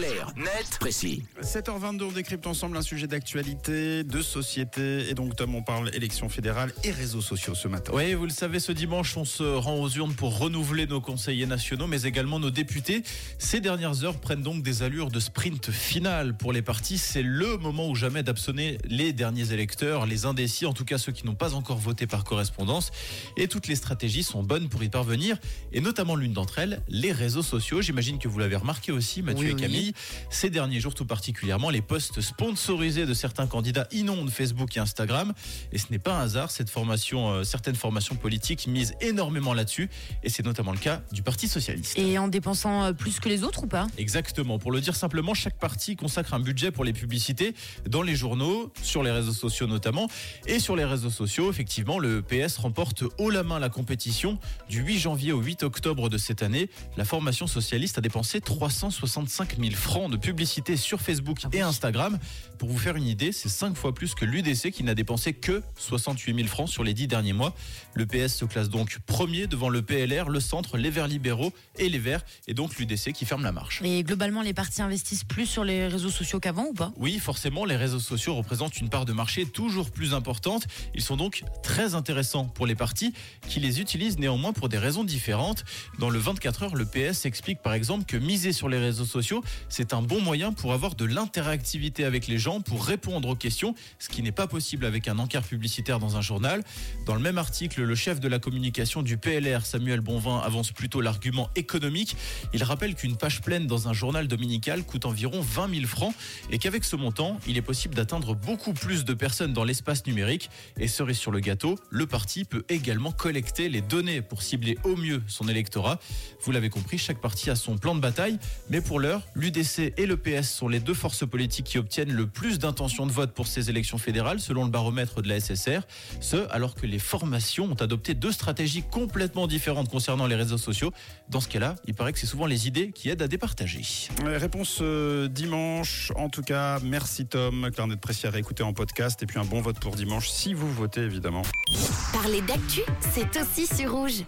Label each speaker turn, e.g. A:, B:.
A: Clair, net, précis.
B: 7h22, on décrypte ensemble un sujet d'actualité, de société. Et donc, Tom, on parle élection fédérale et réseaux sociaux ce matin.
C: Oui, vous le savez, ce dimanche, on se rend aux urnes pour renouveler nos conseillers nationaux, mais également nos députés. Ces dernières heures prennent donc des allures de sprint final pour les partis. C'est le moment ou jamais d'absonner les derniers électeurs, les indécis, en tout cas ceux qui n'ont pas encore voté par correspondance. Et toutes les stratégies sont bonnes pour y parvenir, et notamment l'une d'entre elles, les réseaux sociaux. J'imagine que vous l'avez remarqué aussi, Mathieu
D: Oui,
C: et
D: oui.
C: Ces derniers jours tout particulièrement, les posts sponsorisés de certains candidats inondent Facebook et Instagram. Et ce n'est pas un hasard, cette formation, euh, certaines formations politiques misent énormément là-dessus. Et c'est notamment le cas du Parti Socialiste.
D: Et en dépensant euh, plus que les autres ou pas?
C: Exactement. Pour le dire simplement, chaque parti consacre un budget pour les publicités dans les journaux, sur les réseaux sociaux notamment. Et sur les réseaux sociaux, effectivement, le PS remporte haut la main la compétition. Du 8 janvier au 8 octobre de cette année, la formation socialiste a dépensé 365 000 francs de publicité sur Facebook et Instagram. Pour vous faire une idée, c'est 5 fois plus que l'UDC qui n'a dépensé que 68 000 francs sur les 10 derniers mois. Le PS se classe donc premier devant le PLR, le Centre, les Verts libéraux et les Verts, et donc l'UDC qui ferme la marche.
D: Et globalement, les partis investissent plus sur les réseaux sociaux qu'avant ou pas?
C: Oui, forcément, les réseaux sociaux représentent une part de marché toujours plus importante. Ils sont donc très intéressants pour les partis qui les utilisent néanmoins pour des raisons différentes. Dans le 24 heures, le PS explique par exemple que miser sur les réseaux sociaux, c'est un bon moyen pour avoir de l'interactivité avec les gens, pour répondre aux questions, ce qui n'est pas possible avec un encart publicitaire dans un journal. Dans le même article, le chef de la communication du PLR, Samuel Bonvin, avance plutôt l'argument économique. Il rappelle qu'une page pleine dans un journal dominical coûte environ 20 000 francs et qu'avec ce montant, il est possible d'atteindre beaucoup plus de personnes dans l'espace numérique. Et cerise sur le gâteau, le parti peut également collecter les données pour cibler au mieux son électorat. Vous l'avez compris, chaque parti a son plan de bataille, mais pour l'heure, l'UDC et le PS sont les deux forces politiques qui obtiennent le plus d'intentions de vote pour ces élections fédérales, selon le baromètre de la SSR. Ce, alors que les formations ont adopté deux stratégies complètement différentes concernant les réseaux sociaux. Dans ce cas-là, il paraît que c'est souvent les idées qui aident à départager.
B: Euh, Réponse euh, dimanche. En tout cas, merci Tom. Carnet de précis à réécouter en podcast. Et puis un bon vote pour dimanche si vous votez, évidemment.
E: Parler d'actu, c'est aussi sur rouge.